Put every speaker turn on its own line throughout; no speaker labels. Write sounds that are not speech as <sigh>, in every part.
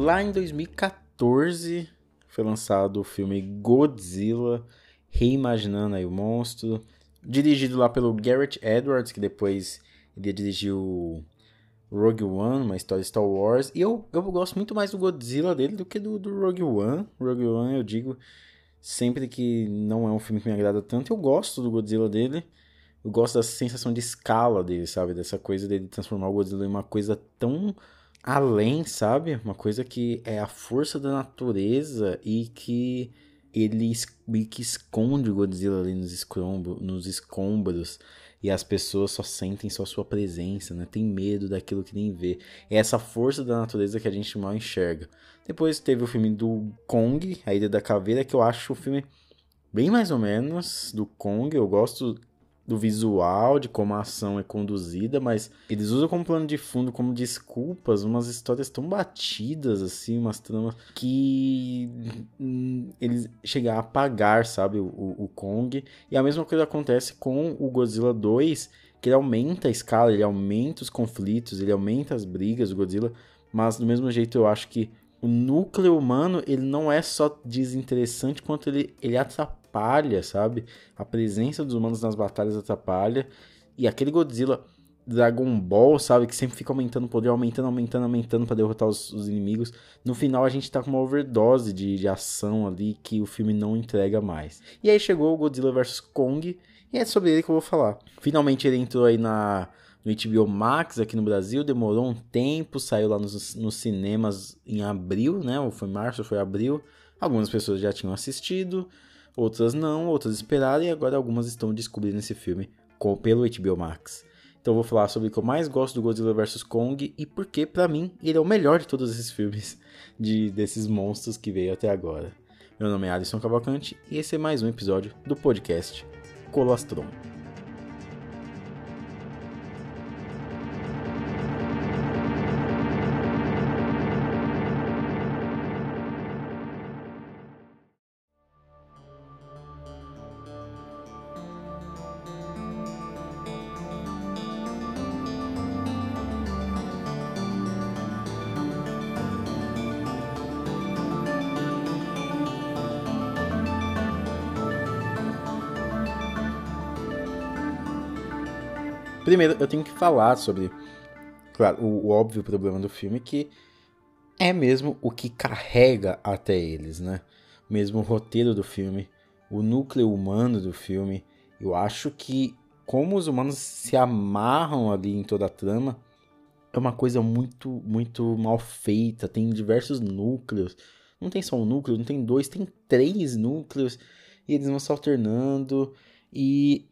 lá em 2014 foi lançado o filme Godzilla, reimaginando aí o monstro, dirigido lá pelo Garrett Edwards, que depois ele dirigiu Rogue One, uma história de Star Wars. E eu, eu gosto muito mais do Godzilla dele do que do, do Rogue One. Rogue One, eu digo, sempre que não é um filme que me agrada tanto, eu gosto do Godzilla dele. Eu gosto da sensação de escala dele, sabe? Dessa coisa dele transformar o Godzilla em uma coisa tão além, sabe? Uma coisa que é a força da natureza e que ele meio que esconde o Godzilla ali nos, escombo, nos escombros e as pessoas só sentem só sua presença, né? Tem medo daquilo que nem vê. É essa força da natureza que a gente mal enxerga. Depois teve o filme do Kong, A Ilha da Caveira, que eu acho o filme bem mais ou menos do Kong. Eu gosto do visual, de como a ação é conduzida, mas eles usam como plano de fundo, como desculpas, umas histórias tão batidas, assim, umas tramas que eles chegam a apagar, sabe, o, o Kong. E a mesma coisa acontece com o Godzilla 2, que ele aumenta a escala, ele aumenta os conflitos, ele aumenta as brigas do Godzilla, mas do mesmo jeito eu acho que o núcleo humano, ele não é só desinteressante, quanto ele, ele atrapalha sabe? A presença dos humanos nas batalhas atrapalha. E aquele Godzilla Dragon Ball, sabe? Que sempre fica aumentando o poder, aumentando, aumentando, aumentando para derrotar os, os, inimigos. No final a gente tá com uma overdose de, de ação ali que o filme não entrega mais. E aí chegou o Godzilla vs Kong, e é sobre ele que eu vou falar. Finalmente ele entrou aí na, no HBO Max aqui no Brasil, demorou um tempo, saiu lá nos, nos cinemas em abril, né? Ou foi março, ou foi abril. Algumas pessoas já tinham assistido, outras não, outras esperaram e agora algumas estão descobrindo esse filme com, pelo HBO Max. Então vou falar sobre o que eu mais gosto do Godzilla vs Kong e porque para mim ele é o melhor de todos esses filmes <laughs> de desses monstros que veio até agora. Meu nome é Alisson Cavalcante e esse é mais um episódio do podcast Colostrum. Primeiro, eu tenho que falar sobre, claro, o, o óbvio problema do filme, que é mesmo o que carrega até eles, né? Mesmo o roteiro do filme, o núcleo humano do filme. Eu acho que como os humanos se amarram ali em toda a trama é uma coisa muito, muito mal feita. Tem diversos núcleos. Não tem só um núcleo, não tem dois, tem três núcleos. E eles vão se alternando. E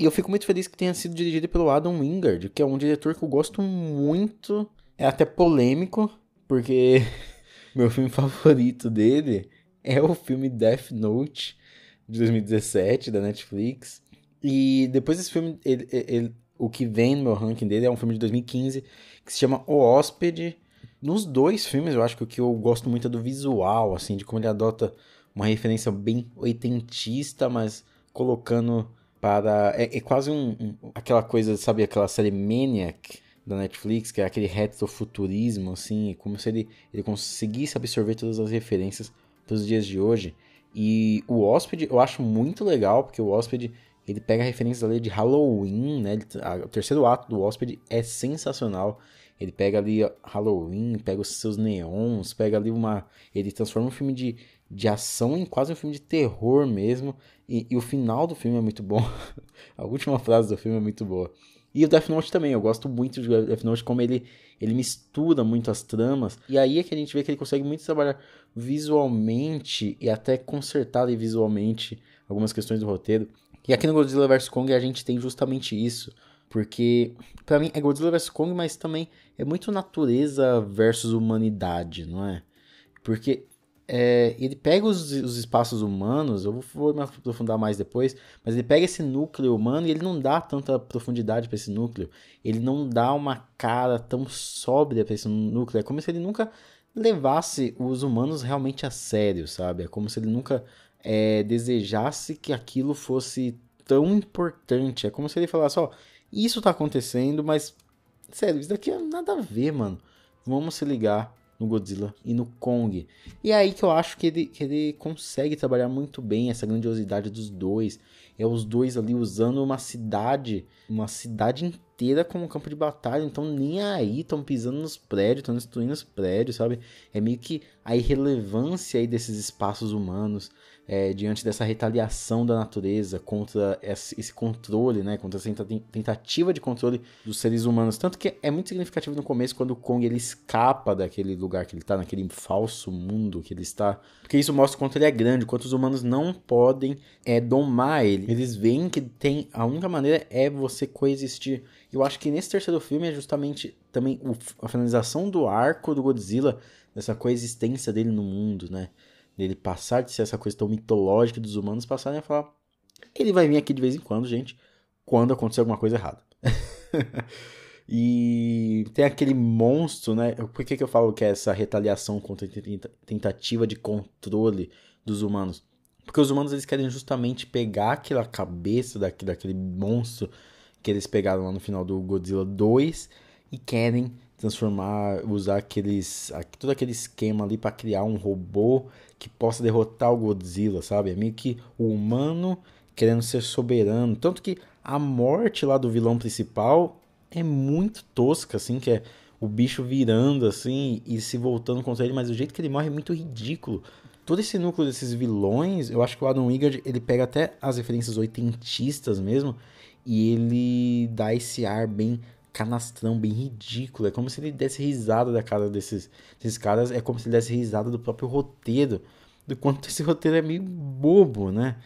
e eu fico muito feliz que tenha sido dirigido pelo Adam Wingard, que é um diretor que eu gosto muito. É até polêmico, porque <laughs> meu filme favorito dele é o filme Death Note, de 2017, da Netflix. E depois desse filme, ele, ele, o que vem no meu ranking dele é um filme de 2015 que se chama O Hóspede. Nos dois filmes, eu acho que o que eu gosto muito é do visual, assim, de como ele adota uma referência bem oitentista, mas colocando para. É, é quase um, um, aquela coisa, sabe, aquela série Maniac da Netflix, que é aquele retrofuturismo, assim, como se ele, ele conseguisse absorver todas as referências dos dias de hoje. E o Hóspede eu acho muito legal, porque o Hóspede ele pega referências ali de Halloween, né? O terceiro ato do Hóspede é sensacional. Ele pega ali Halloween, pega os seus neons, pega ali uma. Ele transforma um filme de, de ação em quase um filme de terror mesmo. E, e, o final do filme é muito bom. <laughs> a última frase do filme é muito boa. E o Death Note também, eu gosto muito de Death Note, como ele, ele mistura muito as tramas. E aí é que a gente vê que ele consegue muito trabalhar visualmente e até consertar visualmente algumas questões do roteiro. E aqui no Godzilla vs Kong a gente tem justamente isso. Porque, para mim, é Godzilla vs Kong, mas também é muito natureza versus humanidade, não é? Porque é, ele pega os, os, espaços humanos, eu vou me aprofundar mais depois, mas ele pega esse núcleo humano e ele não dá tanta profundidade para esse núcleo. Ele não dá uma cara tão sóbria para esse núcleo. É como se ele nunca levasse os humanos realmente a sério, sabe? É como se ele nunca é, desejasse que aquilo fosse tão importante. É como se ele falasse: ó, isso tá acontecendo, mas sério, isso daqui é nada a ver, mano. Vamos se ligar no Godzilla e no Kong. E é aí que eu acho que ele, que ele consegue trabalhar muito bem essa grandiosidade dos dois. É os dois ali usando uma cidade, uma cidade inteira como campo de batalha, então nem aí estão pisando nos prédios, estão destruindo os prédios, sabe? É meio que a irrelevância aí desses espaços humanos é, diante dessa retaliação da natureza contra esse controle, né, contra essa tentativa de controle dos seres humanos. Tanto que é muito significativo no começo quando o Kong ele escapa daquele lugar que ele está, naquele falso mundo que ele está, porque isso mostra o quanto ele é grande, quanto os humanos não podem é, domar ele. Eles veem que tem a única maneira é você coexistir. Eu acho que nesse terceiro filme é justamente também a finalização do arco do Godzilla, dessa coexistência dele no mundo, né? dele passar de ser essa coisa tão mitológica dos humanos, passarem a falar: ele vai vir aqui de vez em quando, gente, quando acontecer alguma coisa errada. <laughs> e tem aquele monstro, né? Por que, que eu falo que é essa retaliação contra a tentativa de controle dos humanos? Porque os humanos eles querem justamente pegar aquela cabeça daquele, daquele monstro que eles pegaram lá no final do Godzilla 2 e querem transformar, usar aqueles, todo aquele esquema ali para criar um robô que possa derrotar o Godzilla, sabe? É meio que o humano querendo ser soberano, tanto que a morte lá do vilão principal é muito tosca, assim, que é o bicho virando assim e se voltando contra ele, mas o jeito que ele morre é muito ridículo. Todo esse núcleo desses vilões, eu acho que o Adam Wingard, ele pega até as referências oitentistas mesmo, e ele dá esse ar bem canastrão, bem ridículo. É como se ele desse risada da cara desses, desses caras. É como se ele desse risada do próprio roteiro. Do quanto <laughs> esse roteiro é meio bobo, né?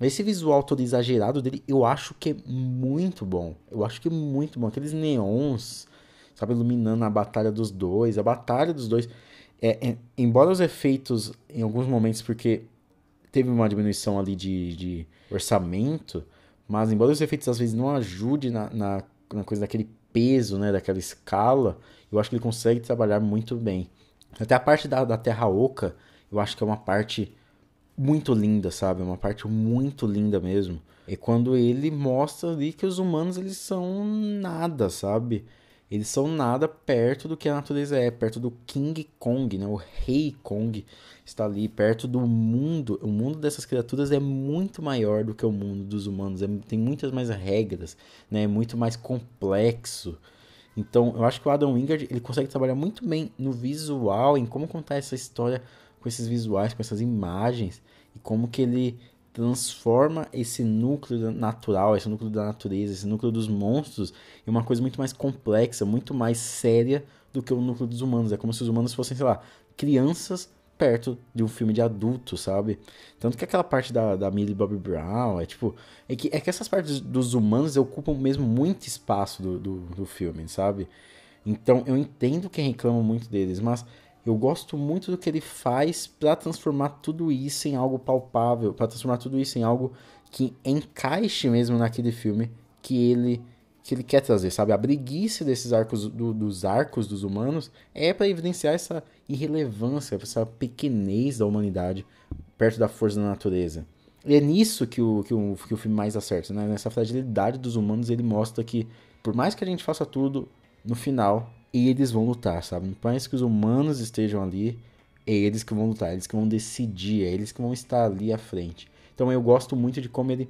Esse visual todo exagerado dele, eu acho que é muito bom. Eu acho que é muito bom. Aqueles neons, sabe, iluminando a batalha dos dois. A batalha dos dois. É, é, embora os efeitos, em alguns momentos, porque teve uma diminuição ali de, de orçamento, mas embora os efeitos às vezes não ajudem na, na na coisa daquele peso, né, daquela escala, eu acho que ele consegue trabalhar muito bem. Até a parte da, da Terra Oca, eu acho que é uma parte muito linda, sabe? Uma parte muito linda mesmo. É quando ele mostra ali que os humanos eles são nada, sabe? Eles são nada perto do que a natureza é, perto do King Kong, né? O Rei Kong está ali perto do mundo. O mundo dessas criaturas é muito maior do que o mundo dos humanos. É, tem muitas mais regras, né? É muito mais complexo. Então, eu acho que o Adam Wingard ele consegue trabalhar muito bem no visual, em como contar essa história com esses visuais, com essas imagens e como que ele transforma esse núcleo natural, esse núcleo da natureza, esse núcleo dos monstros em uma coisa muito mais complexa, muito mais séria do que o núcleo dos humanos. É como se os humanos fossem, sei lá, crianças perto de um filme de adulto, sabe? Tanto que aquela parte da, da Millie Bobby Brown é tipo. É que, é que essas partes dos humanos ocupam mesmo muito espaço do, do, do filme, sabe? Então eu entendo quem reclama muito deles, mas eu gosto muito do que ele faz para transformar tudo isso em algo palpável, para transformar tudo isso em algo que encaixe mesmo naquele filme que ele que ele quer trazer, sabe? A breguice desses arcos do, dos arcos dos humanos é para evidenciar essa irrelevância, essa pequenez da humanidade perto da força da natureza. E é nisso que o, que o, que o filme mais acerta, né? Nessa fragilidade dos humanos, ele mostra que, por mais que a gente faça tudo, no final e eles vão lutar, sabe? Por mais que os humanos estejam ali, é eles que vão lutar, é eles que vão decidir, é eles que vão estar ali à frente. Então eu gosto muito de como ele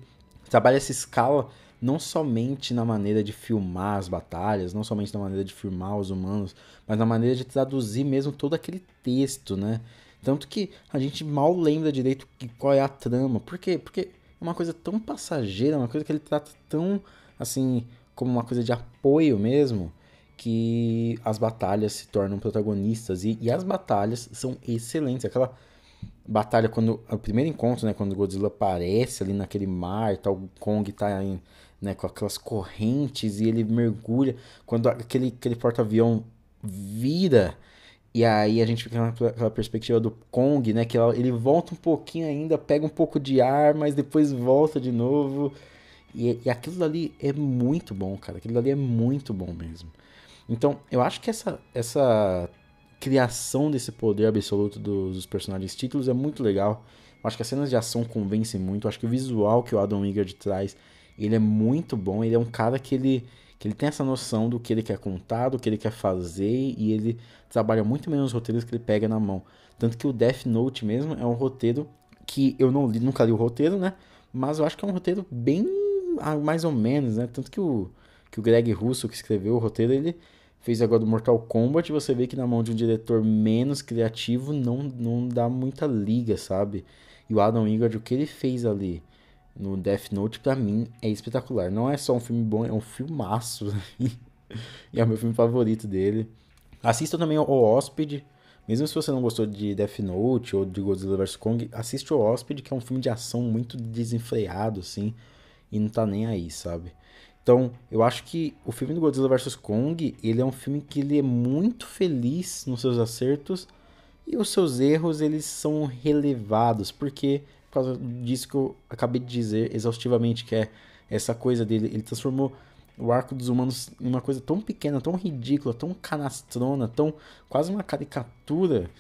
trabalha essa escala não somente na maneira de filmar as batalhas, não somente na maneira de filmar os humanos, mas na maneira de traduzir mesmo todo aquele texto, né? Tanto que a gente mal lembra direito qual é a trama. Por quê? Porque é uma coisa tão passageira, uma coisa que ele trata tão assim como uma coisa de apoio mesmo, que as batalhas se tornam protagonistas. E, e as batalhas são excelentes. Aquela batalha quando. O primeiro encontro, né? Quando Godzilla aparece ali naquele mar, tal, o Kong tá em, né, com aquelas correntes e ele mergulha. Quando aquele, aquele porta-avião vira. E aí a gente fica naquela perspectiva do Kong, né? Que ele volta um pouquinho ainda, pega um pouco de ar, mas depois volta de novo. E, e aquilo ali é muito bom, cara. Aquilo ali é muito bom mesmo. Então, eu acho que essa, essa criação desse poder absoluto dos, dos personagens títulos é muito legal. Eu acho que as cenas de ação convencem muito. Eu acho que o visual que o Adam Wingard traz, ele é muito bom. Ele é um cara que ele, que ele tem essa noção do que ele quer contar, do que ele quer fazer, e ele trabalha muito menos os roteiros que ele pega na mão. Tanto que o Death Note mesmo é um roteiro que eu não li, nunca li o roteiro, né? Mas eu acho que é um roteiro bem ah, mais ou menos, né? Tanto que o, que o Greg Russo, que escreveu o roteiro, ele fez agora do Mortal Kombat. Você vê que na mão de um diretor menos criativo não, não dá muita liga, sabe? E o Adam Wingard, o que ele fez ali no Death Note, pra mim, é espetacular. Não é só um filme bom, é um filmaço. e <laughs> é o meu filme favorito dele. Assista também o Hóspede. Mesmo se você não gostou de Death Note ou de Godzilla vs Kong, assiste o Hóspede, que é um filme de ação muito desenfreado, assim, e não tá nem aí, sabe? Então, eu acho que o filme do Godzilla vs Kong, ele é um filme que ele é muito feliz nos seus acertos e os seus erros, eles são relevados, porque por causa disso que eu acabei de dizer exaustivamente, que é essa coisa dele, ele transformou o arco dos humanos em uma coisa tão pequena, tão ridícula, tão canastrona, tão quase uma caricatura,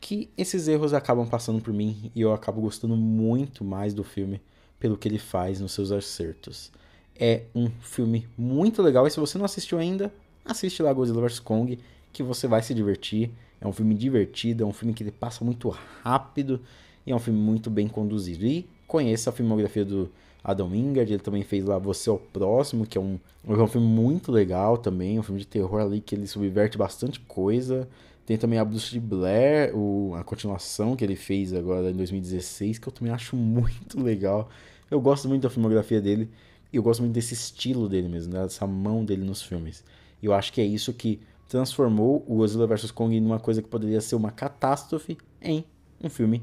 que esses erros acabam passando por mim e eu acabo gostando muito mais do filme pelo que ele faz nos seus acertos. É um filme muito legal e se você não assistiu ainda, assiste lá Godzilla vs Kong, que você vai se divertir. É um filme divertido, é um filme que passa muito rápido e é um filme muito bem conduzido. E conheça a filmografia do Adam Wingard, ele também fez lá Você é o Próximo, que é um, é um filme muito legal também, um filme de terror ali que ele subverte bastante coisa. Tem também a Bruxa de Blair, o, a continuação que ele fez agora em 2016, que eu também acho muito legal. Eu gosto muito da filmografia dele e eu gosto muito desse estilo dele mesmo, dessa mão dele nos filmes. E eu acho que é isso que transformou o Godzilla vs Kong em uma coisa que poderia ser uma catástrofe em um filme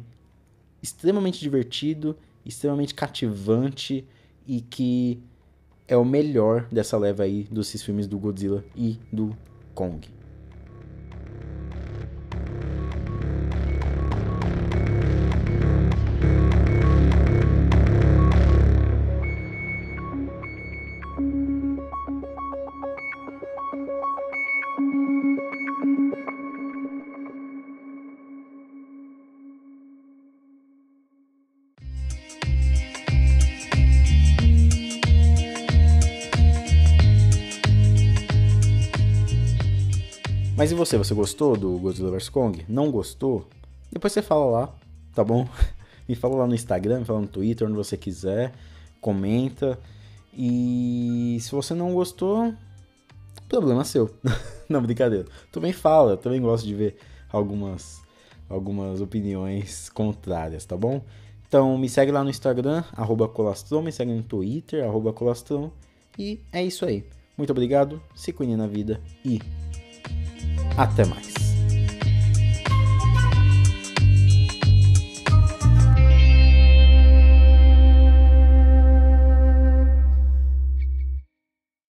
extremamente divertido, extremamente cativante e que é o melhor dessa leva aí dos filmes do Godzilla e do Kong. Mas e você? Você gostou do Godzilla vs Kong? Não gostou? Depois você fala lá, tá bom? <laughs> Me fala lá no Instagram, me fala no Twitter, onde você quiser. Comenta. E se você não gostou, problema seu. <laughs> não, brincadeira. Também fala, também gosto de ver algumas, algumas opiniões contrárias, tá bom? Então me segue lá no Instagram, arroba me segue no Twitter, arroba. E é isso aí. Muito obrigado, se cuide na vida e até mais.